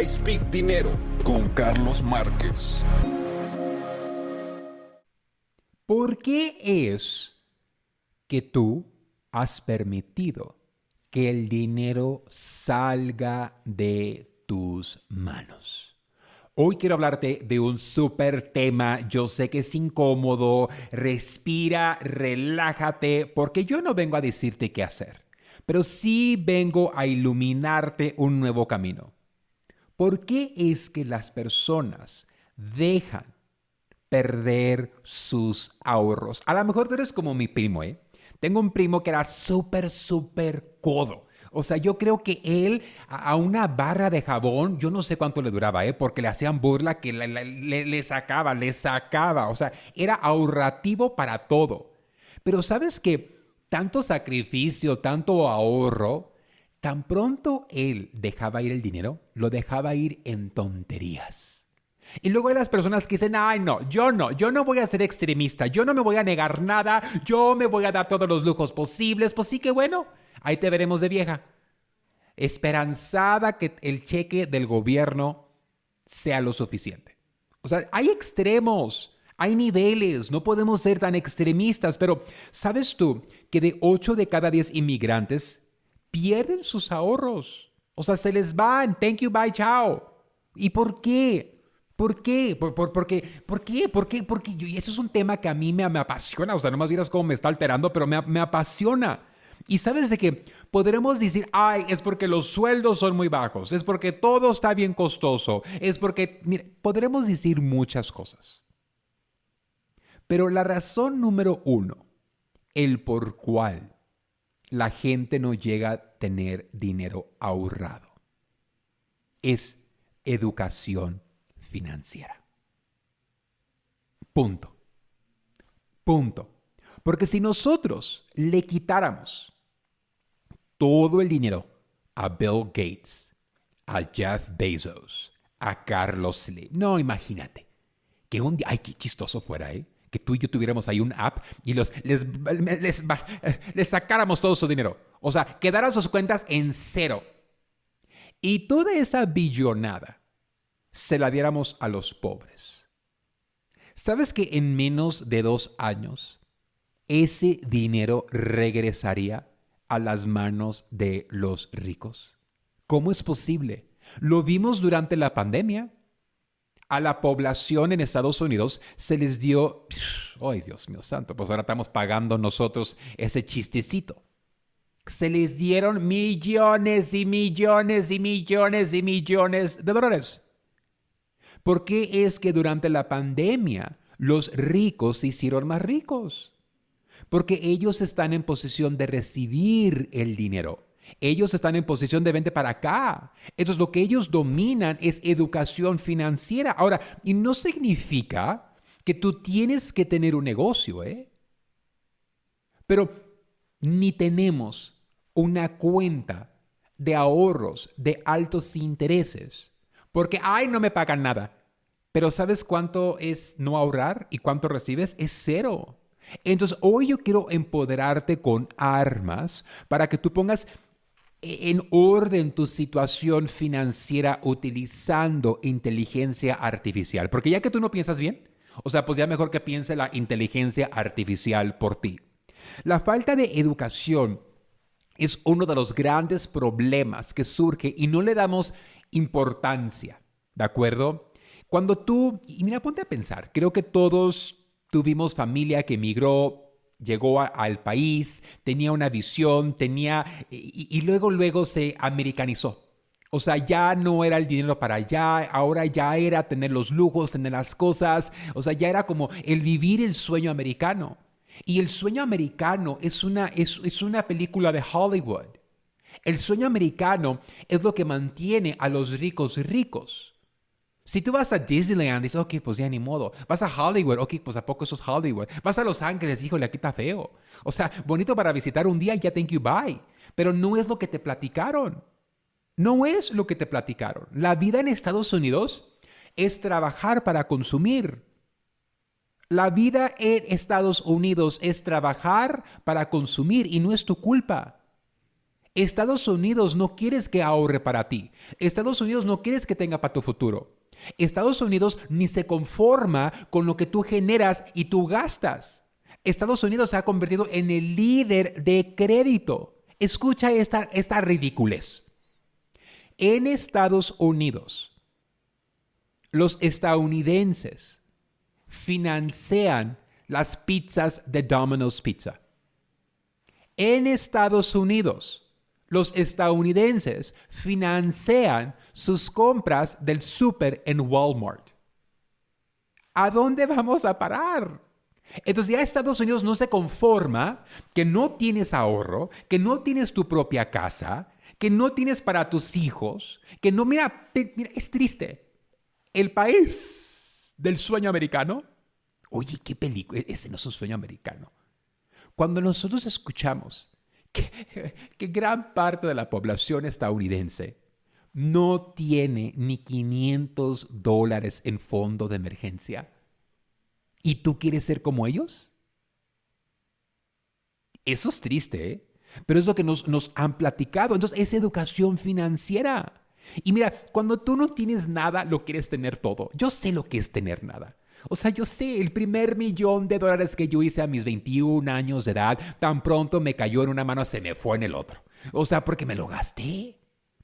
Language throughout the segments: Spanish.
I Speak Dinero con Carlos Márquez. ¿Por qué es que tú has permitido que el dinero salga de tus manos? Hoy quiero hablarte de un súper tema. Yo sé que es incómodo. Respira, relájate, porque yo no vengo a decirte qué hacer, pero sí vengo a iluminarte un nuevo camino. ¿Por qué es que las personas dejan perder sus ahorros. A lo mejor tú eres como mi primo, ¿eh? Tengo un primo que era súper, súper codo. O sea, yo creo que él a una barra de jabón, yo no sé cuánto le duraba, ¿eh? Porque le hacían burla que le, le sacaba, le sacaba. O sea, era ahorrativo para todo. Pero sabes que tanto sacrificio, tanto ahorro, tan pronto él dejaba ir el dinero, lo dejaba ir en tonterías. Y luego hay las personas que dicen, ay no, yo no, yo no voy a ser extremista, yo no me voy a negar nada, yo me voy a dar todos los lujos posibles, pues sí que bueno, ahí te veremos de vieja. Esperanzada que el cheque del gobierno sea lo suficiente. O sea, hay extremos, hay niveles, no podemos ser tan extremistas, pero ¿sabes tú que de 8 de cada 10 inmigrantes pierden sus ahorros? O sea, se les van, thank you, bye, chao. ¿Y por qué? ¿Por qué? ¿Por, qué? ¿Por qué? ¿Por qué? Porque y eso es un tema que a mí me, me apasiona. O sea, no más dirás cómo me está alterando, pero me, me apasiona. Y sabes de que podremos decir, ay, es porque los sueldos son muy bajos, es porque todo está bien costoso, es porque, mire, podremos decir muchas cosas. Pero la razón número uno, el por cual la gente no llega a tener dinero ahorrado, es educación financiera. Punto. Punto. Porque si nosotros le quitáramos todo el dinero a Bill Gates, a Jeff Bezos, a Carlos Slim, no, imagínate, que un día, ay, qué chistoso fuera, ¿eh? Que tú y yo tuviéramos ahí un app y los, les, les, les sacáramos todo su dinero. O sea, quedaran sus cuentas en cero. Y toda esa billonada se la diéramos a los pobres. ¿Sabes que en menos de dos años ese dinero regresaría a las manos de los ricos? ¿Cómo es posible? Lo vimos durante la pandemia. A la población en Estados Unidos se les dio, ay Dios mío santo, pues ahora estamos pagando nosotros ese chistecito. Se les dieron millones y millones y millones y millones de dólares. ¿Por qué es que durante la pandemia los ricos se hicieron más ricos? Porque ellos están en posición de recibir el dinero. Ellos están en posición de vente para acá. Entonces lo que ellos dominan es educación financiera. Ahora, y no significa que tú tienes que tener un negocio, ¿eh? Pero ni tenemos una cuenta de ahorros de altos intereses. Porque, ay, no me pagan nada. Pero ¿sabes cuánto es no ahorrar y cuánto recibes? Es cero. Entonces, hoy yo quiero empoderarte con armas para que tú pongas en orden tu situación financiera utilizando inteligencia artificial. Porque ya que tú no piensas bien, o sea, pues ya mejor que piense la inteligencia artificial por ti. La falta de educación es uno de los grandes problemas que surge y no le damos importancia, ¿de acuerdo? Cuando tú, y mira, ponte a pensar, creo que todos tuvimos familia que emigró, llegó al país, tenía una visión, tenía, y, luego, luego se americanizó. O sea, ya no era el dinero para allá, ahora ya era tener los lujos, tener las cosas, o sea, ya era como el vivir el sueño americano. Y el sueño americano es una, es, es una película de Hollywood. El sueño americano es lo que mantiene a los ricos ricos. Si tú vas a Disneyland, dices, ok, pues ya ni modo. Vas a Hollywood, ok, pues a poco eso es Hollywood. Vas a Los Ángeles, híjole, aquí está feo. O sea, bonito para visitar un día, ya thank you, bye. Pero no es lo que te platicaron. No es lo que te platicaron. La vida en Estados Unidos es trabajar para consumir. La vida en Estados Unidos es trabajar para consumir y no es tu culpa. Estados Unidos no quieres que ahorre para ti. Estados Unidos no quieres que tenga para tu futuro. Estados Unidos ni se conforma con lo que tú generas y tú gastas. Estados Unidos se ha convertido en el líder de crédito. Escucha esta, esta ridiculez. En Estados Unidos, los estadounidenses financian las pizzas de Domino's Pizza. En Estados Unidos, los estadounidenses financian sus compras del súper en Walmart. ¿A dónde vamos a parar? Entonces ya Estados Unidos no se conforma que no tienes ahorro, que no tienes tu propia casa, que no tienes para tus hijos, que no, mira, mira es triste. El país del sueño americano, oye, qué película, ese no es un sueño americano. Cuando nosotros escuchamos que, gran parte de la población estadounidense no tiene ni 500 dólares en fondo de emergencia, ¿Y tú quieres ser como ellos? Eso es triste, ¿eh? Pero es lo que nos, nos han platicado. Entonces, es educación financiera. Y mira, cuando tú no tienes nada, lo quieres tener todo. Yo sé lo que es tener nada. O sea, yo sé, el primer millón de dólares que yo hice a mis 21 años de edad, tan pronto me cayó en una mano, se me fue en el otro. O sea, porque me lo gasté.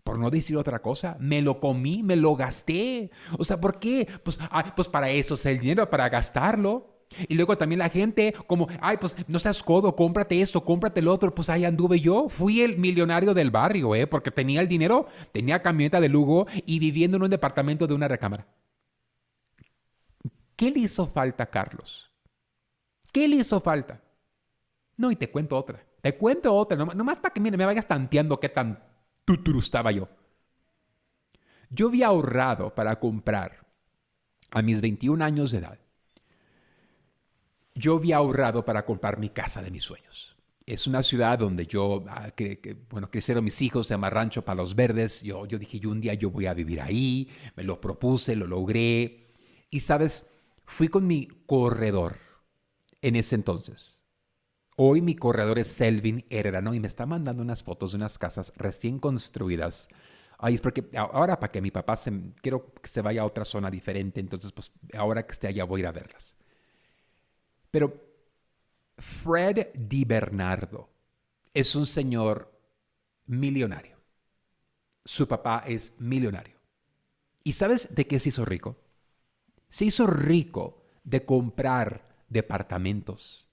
Por no decir otra cosa, me lo comí, me lo gasté. O sea, ¿por qué? Pues, pues para eso es el dinero, para gastarlo. Y luego también la gente, como, ay, pues no seas codo, cómprate esto, cómprate el otro. Pues ahí anduve yo. Fui el millonario del barrio, ¿eh? Porque tenía el dinero, tenía camioneta de lujo y viviendo en un departamento de una recámara. ¿Qué le hizo falta Carlos? ¿Qué le hizo falta? No, y te cuento otra. Te cuento otra, nomás, para que mire, me vayas tanteando qué tan tuturu estaba yo. Yo había ahorrado para comprar a mis 21 años de edad. Yo había ahorrado para comprar mi casa de mis sueños. Es una ciudad donde yo, ah, bueno, crecieron mis hijos, se llama Rancho Palos Verdes. Yo, yo dije, yo un día yo voy a vivir ahí, me lo propuse, lo logré. Y sabes, fui con mi corredor en ese entonces. Hoy mi corredor es Selvin Herrera, Y me está mandando unas fotos de unas casas recién construidas. Ay, es porque ahora para que mi papá se, quiero que se vaya a otra zona diferente, entonces pues ahora que esté allá voy a ir a verlas. Pero Fred Di Bernardo es un señor millonario. Su papá es millonario. ¿Y sabes de qué se hizo rico? Se hizo rico de comprar departamentos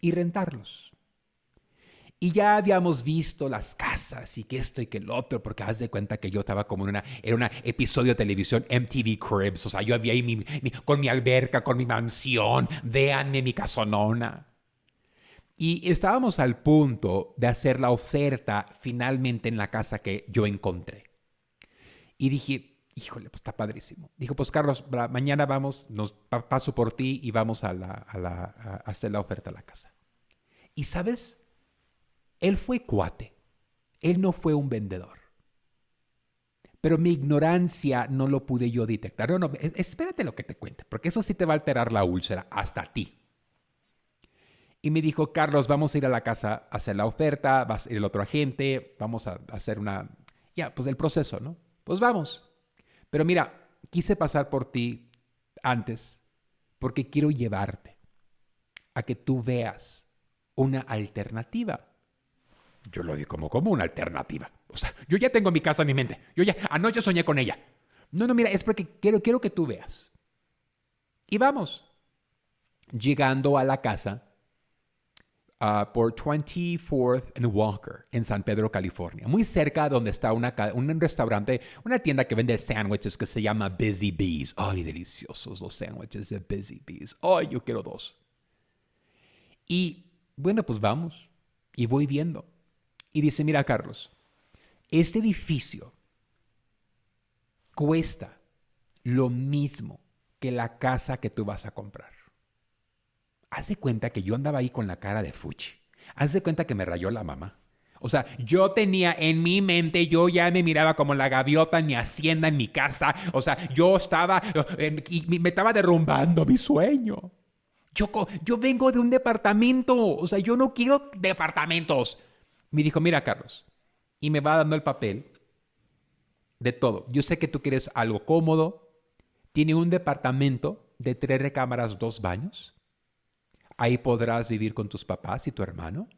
y rentarlos. Y ya habíamos visto las casas y que esto y que el otro, porque haz de cuenta que yo estaba como en una, era un episodio de televisión MTV Cribs, o sea, yo había ahí con mi alberca, con mi mansión, véanme mi casonona. Y estábamos al punto de hacer la oferta finalmente en la casa que yo encontré. Y dije, híjole, pues está padrísimo. Dijo, pues Carlos, mañana vamos, nos paso por ti y vamos a, hacer la oferta a la casa. Y sabes, él fue cuate, él no fue un vendedor. Pero mi ignorancia no lo pude yo detectar. No, no, espérate lo que te cuente, porque eso sí te va a alterar la úlcera, hasta a ti. Y me dijo, Carlos, vamos a ir a la casa a hacer la oferta, va a ir el otro agente, vamos a hacer una, ya, pues el proceso, ¿no? Pues vamos. Pero mira, quise pasar por ti antes porque quiero llevarte a que tú veas una alternativa. Yo lo vi como, como una alternativa. O sea, yo ya tengo mi casa en mi mente. Yo ya anoche soñé con ella. No, no, mira, es porque quiero, quiero que tú veas. Y vamos. Llegando a la casa uh, por 24th and Walker en San Pedro, California. Muy cerca donde está una, un restaurante, una tienda que vende sándwiches que se llama Busy Bees. Ay, deliciosos los sándwiches de Busy Bees. Ay, yo quiero dos. Y bueno, pues vamos. Y voy viendo. Y dice, mira Carlos, este edificio cuesta lo mismo que la casa que tú vas a comprar. Haz de cuenta que yo andaba ahí con la cara de fuchi. Haz de cuenta que me rayó la mamá. O sea, yo tenía en mi mente, yo ya me miraba como la gaviota en mi hacienda, en mi casa. O sea, yo estaba eh, y me estaba derrumbando mi sueño. Yo, vengo de un departamento, o sea, yo no quiero departamentos. Me dijo, mira Carlos, y me va dando el papel de todo. Yo sé que tú quieres algo cómodo. Tiene un departamento de tres recámaras, dos baños. Ahí podrás vivir con tus papás y tu hermano.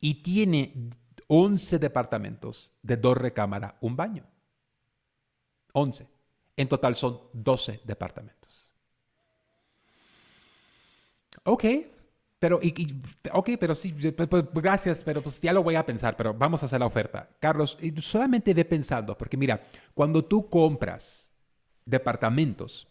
Y tiene 11 departamentos de dos recámaras, un baño. 11. En total son 12 departamentos. Ok, pero, y, pero sí, pues, pues, gracias, pero pues ya lo voy a pensar, pero vamos a hacer la oferta. Carlos, solamente ve pensando, porque mira, cuando tú compras departamentos,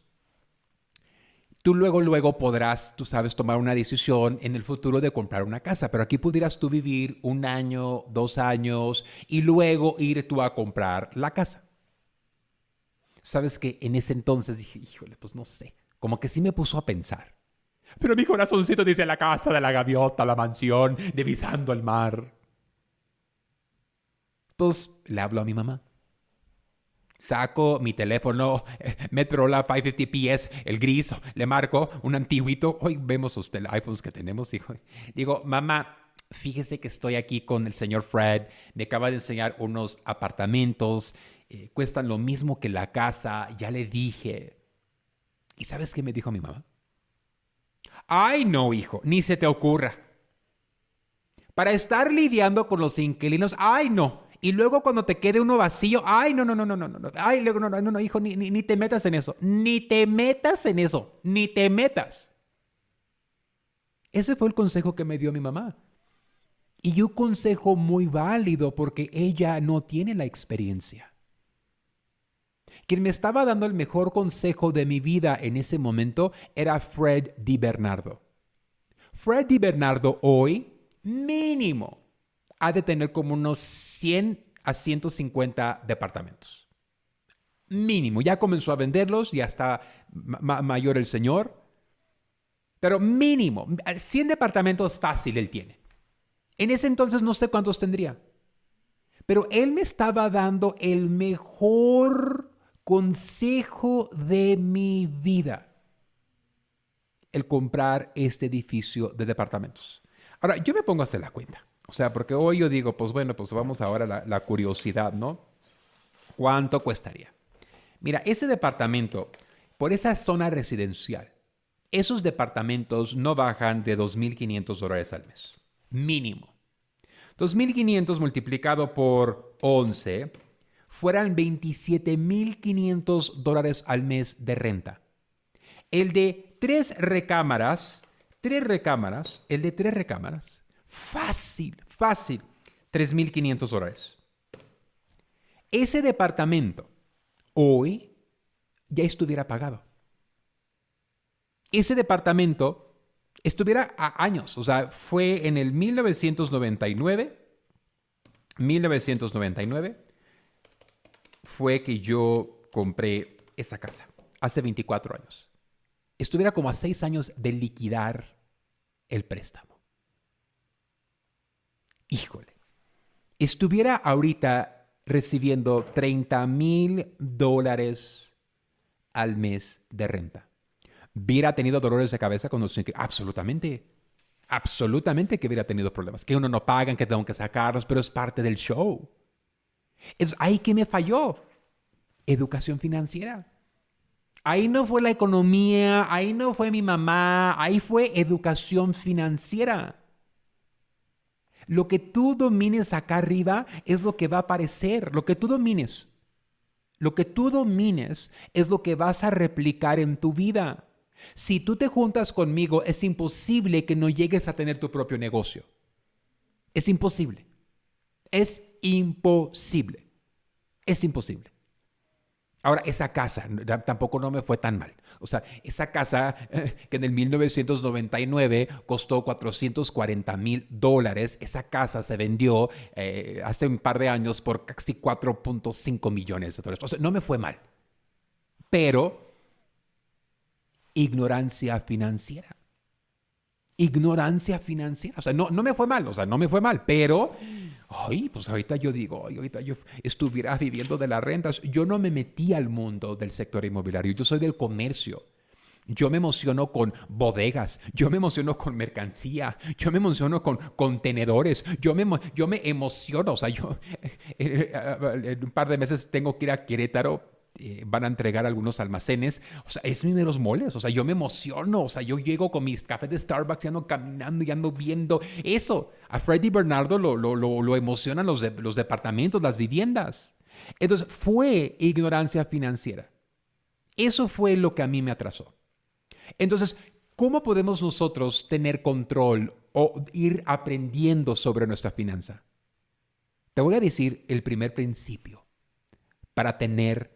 tú luego, luego podrás, tú sabes, tomar una decisión en el futuro de comprar una casa, pero aquí pudieras tú vivir un año, dos años y luego ir tú a comprar la casa. Sabes que en ese entonces dije, híjole, pues no sé, como que sí me puso a pensar. Pero mi corazoncito dice la casa de la gaviota, la mansión, divisando el mar. Pues le hablo a mi mamá. Saco mi teléfono Motorola 550PS, el gris, le marco un antiguito. Hoy vemos usted iPhones que tenemos, hijo. Digo, mamá, fíjese que estoy aquí con el señor Fred. Me acaba de enseñar unos apartamentos. Eh, cuestan lo mismo que la casa. Ya le dije. ¿Y sabes qué me dijo mi mamá? Ay, no, hijo, ni se te ocurra. Para estar lidiando con los inquilinos, ay, no. Y luego cuando te quede uno vacío, ay, no, no, no, no, no, no. Ay, luego, no, no, no, no, hijo, ni, ni, ni te metas en eso. Ni te metas en eso. Ni te metas. Ese fue el consejo que me dio mi mamá. Y un consejo muy válido porque ella no tiene la experiencia. Quien me estaba dando el mejor consejo de mi vida en ese momento era Fred Di Bernardo. Fred Di Bernardo hoy, mínimo, ha de tener como unos 100 a 150 departamentos. Mínimo. Ya comenzó a venderlos, ya está mayor el señor. Pero mínimo, 100 departamentos fácil él tiene. En ese entonces no sé cuántos tendría. Pero él me estaba dando el mejor consejo de mi vida el comprar este edificio de departamentos. Ahora, yo me pongo a hacer la cuenta. O sea, porque hoy yo digo, pues bueno, pues vamos ahora a la, la curiosidad, ¿no? ¿Cuánto cuestaría? Mira, ese departamento, por esa zona residencial, esos departamentos no bajan de 2.500 dólares al mes. Mínimo. 2.500 multiplicado por 11 fueran 27.500 dólares al mes de renta. El de tres recámaras, tres recámaras, el de tres recámaras, fácil, fácil, 3.500 dólares. Ese departamento hoy ya estuviera pagado. Ese departamento estuviera a años, o sea, fue en el 1999, 1999, fue que yo compré esa casa hace 24 años. Estuviera como a 6 años de liquidar el préstamo. Híjole. Estuviera ahorita recibiendo 30 mil dólares al mes de renta. ¿Hubiera tenido dolores de cabeza cuando se... Absolutamente. Absolutamente que hubiera tenido problemas. Que uno no pagan, que tengo que sacarlos, pero es parte del show. Es ahí que me falló. Educación financiera. Ahí no fue la economía, ahí no fue mi mamá, ahí fue educación financiera. Lo que tú domines acá arriba es lo que va a aparecer, lo que tú domines. Lo que tú domines es lo que vas a replicar en tu vida. Si tú te juntas conmigo, es imposible que no llegues a tener tu propio negocio. Es imposible. Es imposible. Es imposible. Ahora, esa casa tampoco no me fue tan mal. O sea, esa casa eh, que en el 1999 costó 440 mil dólares, esa casa se vendió eh, hace un par de años por casi 4.5 millones de dólares. O sea, no me fue mal. Pero ignorancia financiera. Ignorancia financiera. O sea, no, no me fue mal, o sea, no me fue mal, pero ay, pues ahorita yo digo, ay, ahorita yo estuviera viviendo de las rentas. Yo no me metí al mundo del sector inmobiliario, yo soy del comercio. Yo me emociono con bodegas, yo me emociono con mercancía, yo me emociono con contenedores, yo me, yo me emociono, o sea, yo en un par de meses tengo que ir a Querétaro eh, van a entregar algunos almacenes. O sea, es mi de los moles. O sea, yo me emociono. O sea, yo llego con mis cafés de Starbucks y ando caminando y ando viendo eso. A Freddy Bernardo lo, lo, lo, emocionan los, los departamentos, las viviendas. Entonces, fue ignorancia financiera. Eso fue lo que a mí me atrasó. Entonces, ¿cómo podemos nosotros tener control o ir aprendiendo sobre nuestra finanza? Te voy a decir el primer principio para tener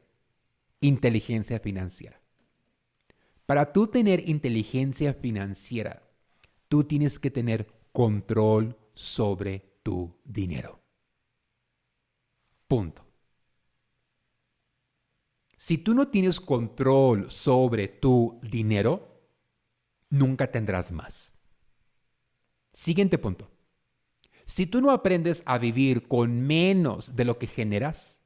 inteligencia financiera. Para tú tener inteligencia financiera, tú tienes que tener control sobre tu dinero. Punto. Si tú no tienes control sobre tu dinero, nunca tendrás más. Siguiente punto. Si tú no aprendes a vivir con menos de lo que generas,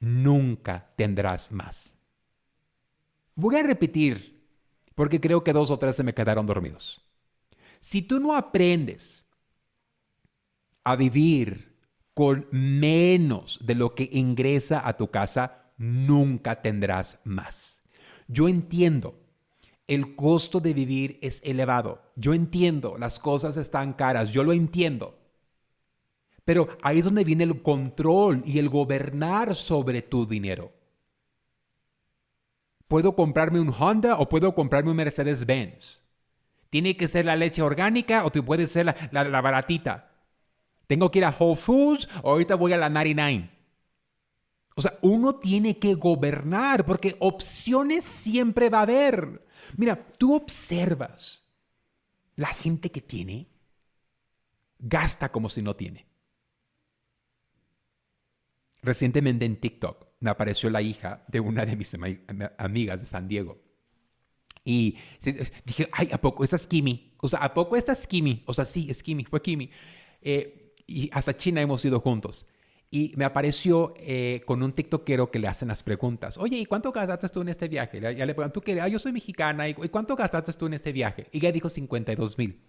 nunca tendrás más. Voy a repetir, porque creo que dos o tres se me quedaron dormidos. Si tú no aprendes a vivir con menos de lo que ingresa a tu casa, nunca tendrás más. Yo entiendo, el costo de vivir es elevado. Yo entiendo, las cosas están caras, yo lo entiendo. Pero ahí es donde viene el control y el gobernar sobre tu dinero. ¿Puedo comprarme un Honda o puedo comprarme un Mercedes-Benz? ¿Tiene que ser la leche orgánica o puede ser la, la, baratita? ¿Tengo que ir a Whole Foods o ahorita voy a la 99? O sea, uno tiene que gobernar porque opciones siempre va a haber. Mira, tú observas la gente que tiene, gasta como si no tiene. Recientemente en TikTok me apareció la hija de una de mis amigas de San Diego. Y dije, ay, ¿a poco esta es Kimi? O sea, ¿a poco esta es Kimi? O sea, sí, es Kimi, fue Kimi. Eh, y hasta China hemos ido juntos. Y me apareció eh, con un tiktokero que le hacen las preguntas. Oye, ¿y cuánto gastaste tú en este viaje? Ya le preguntan, ¿tú qué? Ah, yo soy mexicana. ¿Y cuánto gastaste tú en este viaje? Y ella dijo 52 mil.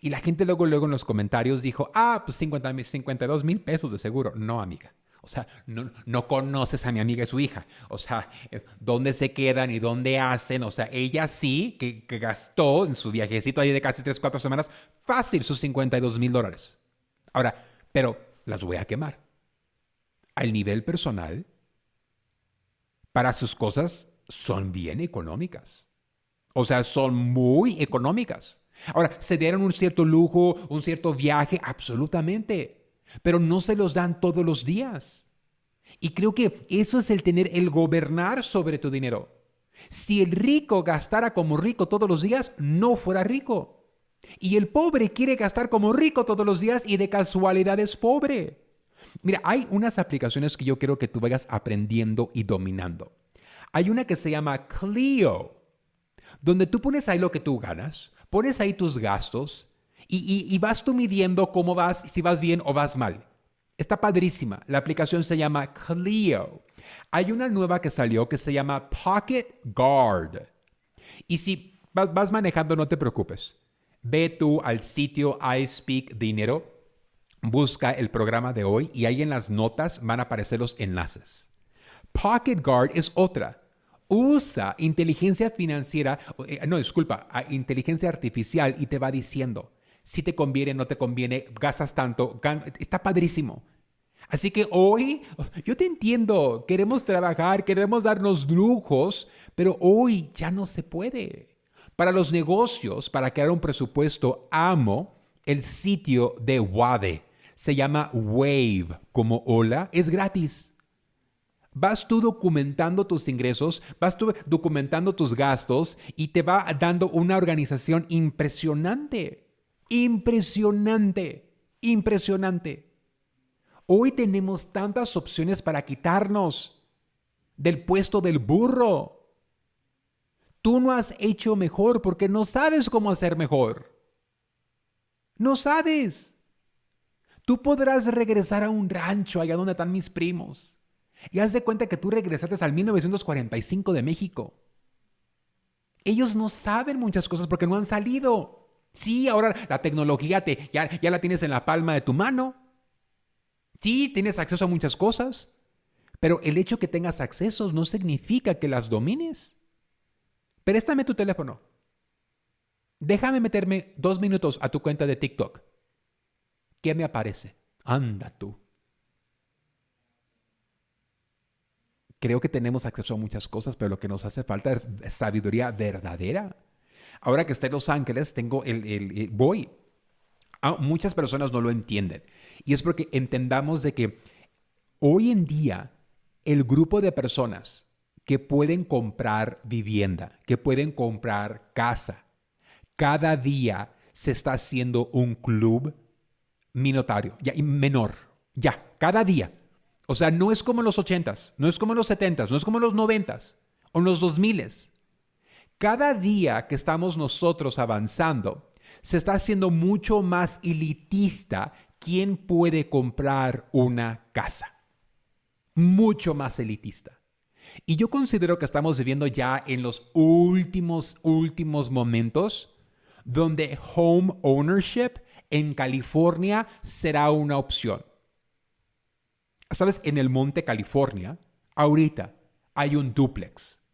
Y la gente luego, luego en los comentarios dijo, ah, pues 50, 52 mil pesos de seguro. No, amiga. O sea, no, conoces a mi amiga y su hija. O sea, eh, dónde se quedan y dónde hacen. O sea, ella sí que, gastó en su viajecito ahí de casi 3, 4 semanas fácil sus 52 mil dólares. Ahora, pero las voy a quemar. Al nivel personal, para sus cosas son bien económicas. O sea, son muy económicas. Ahora, ¿se dieron un cierto lujo, un cierto viaje? Absolutamente pero no se los dan todos los días. Y creo que eso es el tener, el gobernar sobre tu dinero. Si el rico gastara como rico todos los días, no fuera rico. Y el pobre quiere gastar como rico todos los días y de casualidad es pobre. Mira, hay unas aplicaciones que yo quiero que tú vayas aprendiendo y dominando. Hay una que se llama Clio, donde tú pones ahí lo que tú ganas, pones ahí tus gastos y, vas tú midiendo cómo vas, si vas bien o vas mal. Está padrísima. La aplicación se llama Clio. Hay una nueva que salió que se llama Pocket Guard. Y si vas manejando, no te preocupes. Ve tú al sitio iSpeak Dinero, busca el programa de hoy y ahí en las notas van a aparecer los enlaces. Pocket Guard es otra. Usa inteligencia financiera, eh, no, disculpa, inteligencia artificial y te va diciendo, si te conviene, no te conviene, gastas tanto, está padrísimo. Así que hoy, yo te entiendo, queremos trabajar, queremos darnos lujos, pero hoy ya no se puede. Para los negocios, para crear un presupuesto, amo el sitio de Wade. Se llama Wave, como hola, es gratis. Vas tú documentando tus ingresos, vas tú documentando tus gastos y te va dando una organización impresionante. Impresionante, impresionante. Hoy tenemos tantas opciones para quitarnos del puesto del burro. Tú no has hecho mejor porque no sabes cómo hacer mejor. No sabes. Tú podrás regresar a un rancho allá donde están mis primos. Y haz de cuenta que tú regresaste al 1945 de México. Ellos no saben muchas cosas porque no han salido. Sí, ahora la tecnología te, ya, ya la tienes en la palma de tu mano. Sí, tienes acceso a muchas cosas. Pero el hecho que tengas accesos no significa que las domines. Préstame tu teléfono. Déjame meterme dos minutos a tu cuenta de TikTok. ¿Qué me aparece? Anda tú. Creo que tenemos acceso a muchas cosas, pero lo que nos hace falta es sabiduría verdadera. Ahora que estoy en Los Ángeles, tengo el, el, voy. Ah, muchas personas no lo entienden. Y es porque entendamos de que hoy en día el grupo de personas que pueden comprar vivienda, que pueden comprar casa, cada día se está haciendo un club minotario, ya, menor, ya, cada día. O sea, no es como los ochentas, no es como los setentas, no es como los noventas o en los dos miles. Cada día que estamos nosotros avanzando, se está haciendo mucho más elitista quién puede comprar una casa. Mucho más elitista. Y yo considero que estamos viviendo ya en los últimos, últimos momentos donde home ownership en California será una opción. Sabes, en el Monte California, ahorita hay un duplex.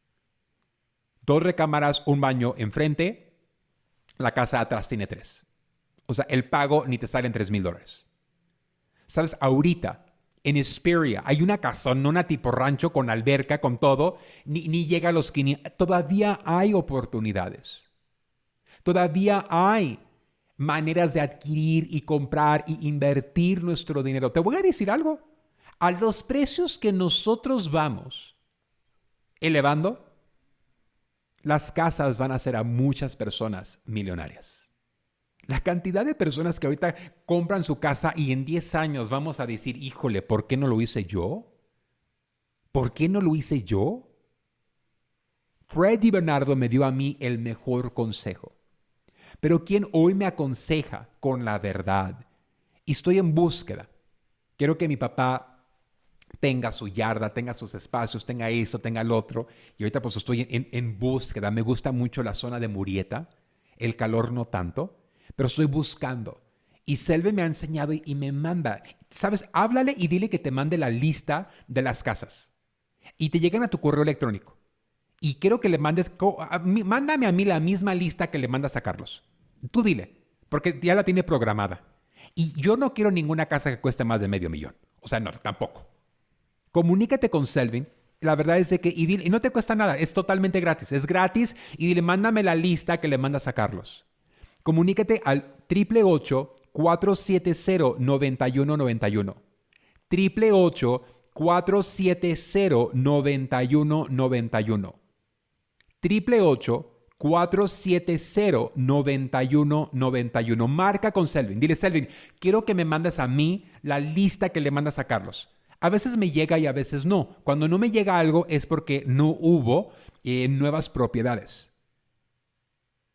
Dos recámaras, un baño enfrente, la casa atrás tiene tres. O sea, el pago ni te sale en tres mil dólares. Sabes, ahorita en Hesperia hay una casonona tipo rancho con alberca, con todo, ni, ni llega a los 500. Todavía hay oportunidades. Todavía hay maneras de adquirir y comprar y invertir nuestro dinero. Te voy a decir algo. A los precios que nosotros vamos elevando, las casas van a ser a muchas personas millonarias. La cantidad de personas que ahorita compran su casa y en 10 años vamos a decir, híjole, ¿por qué no lo hice yo? ¿Por qué no lo hice yo? Freddy Bernardo me dio a mí el mejor consejo pero quien hoy me aconseja con la verdad. Y estoy en búsqueda. Quiero que mi papá tenga su yarda, tenga sus espacios, tenga eso, tenga el otro. Y ahorita pues estoy en, búsqueda. Me gusta mucho la zona de Murieta, el calor no tanto, pero estoy buscando. Y Selve me ha enseñado y, me manda, ¿sabes? Háblale y dile que te mande la lista de las casas. Y te llegan a tu correo electrónico. Y quiero que le mandes, mándame a mí la misma lista que le mandas a Carlos. Tú dile, porque ya la tiene programada. Y yo no quiero ninguna casa que cueste más de medio millón. O sea, no, tampoco. Comunícate con Selvin. La verdad es que, y, y no te cuesta nada, es totalmente gratis. Es gratis y dile, mándame la lista que le mandas a Carlos. Comunícate al 888-470-9191. 888-470-9191. 888 470-9191. Marca con Selvin. Dile, Selvin, quiero que me mandes a mí la lista que le mandas a Carlos. A veces me llega y a veces no. Cuando no me llega algo es porque no hubo eh, nuevas propiedades.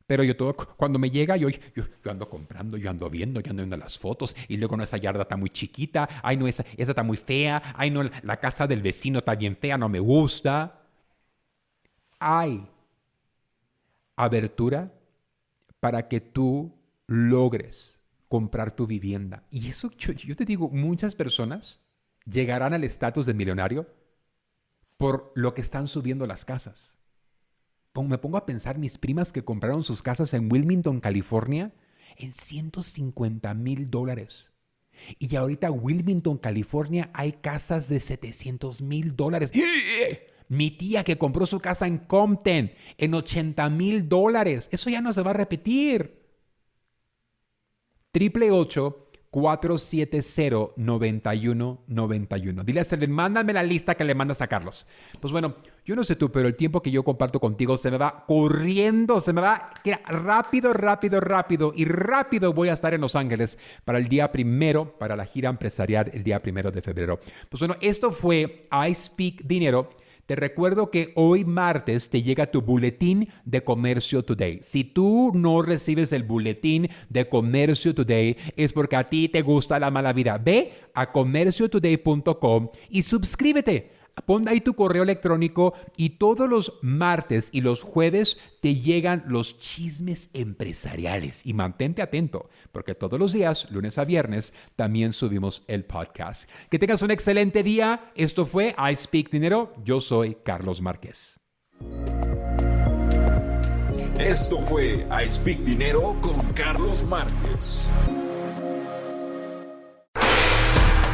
Pero yo todo, cuando me llega, yo, yo, ando comprando, yo ando viendo, yo ando viendo las fotos, y luego no, esa yarda está muy chiquita, ay no, esa, esa está muy fea, ay no, la casa del vecino está bien fea, no me gusta. Ay, abertura para que tú logres comprar tu vivienda. Y eso, yo, te digo, muchas personas llegarán al estatus de millonario por lo que están subiendo las casas. Me pongo a pensar mis primas que compraron sus casas en Wilmington, California, en 150 mil dólares. Y ahorita Wilmington, California, hay casas de 700 mil dólares. Mi tía que compró su casa en Compton en 80 mil dólares. Eso ya no se va a repetir. Triple 470-9191. Dile a Selene, mándame la lista que le mandas a Carlos. Pues bueno, yo no sé tú, pero el tiempo que yo comparto contigo se me va corriendo, se me va rápido, rápido, rápido y rápido voy a estar en Los Ángeles para el día primero, para la gira empresarial el día primero de febrero. Pues bueno, esto fue I Speak Dinero te recuerdo que hoy martes te llega tu boletín de Comercio Today. Si tú no recibes el boletín de Comercio Today es porque a ti te gusta la mala vida. Ve a comerciotoday.com y suscríbete Pon ahí tu correo electrónico y todos los martes y los jueves te llegan los chismes empresariales. Y mantente atento, porque todos los días, lunes a viernes, también subimos el podcast. Que tengas un excelente día. Esto fue I Speak Dinero. Yo soy Carlos Márquez. Esto fue I Speak Dinero con Carlos Márquez.